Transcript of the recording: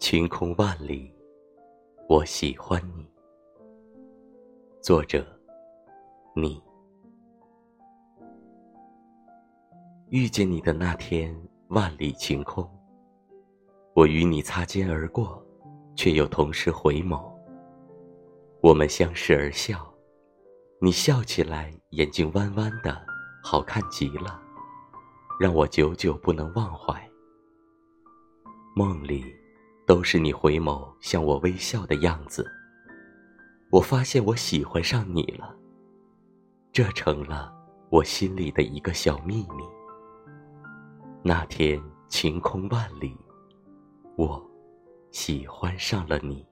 晴空万里，我喜欢你。作者：你。遇见你的那天，万里晴空。我与你擦肩而过，却又同时回眸。我们相视而笑，你笑起来眼睛弯弯的，好看极了，让我久久不能忘怀。梦里，都是你回眸向我微笑的样子。我发现我喜欢上你了，这成了我心里的一个小秘密。那天晴空万里，我喜欢上了你。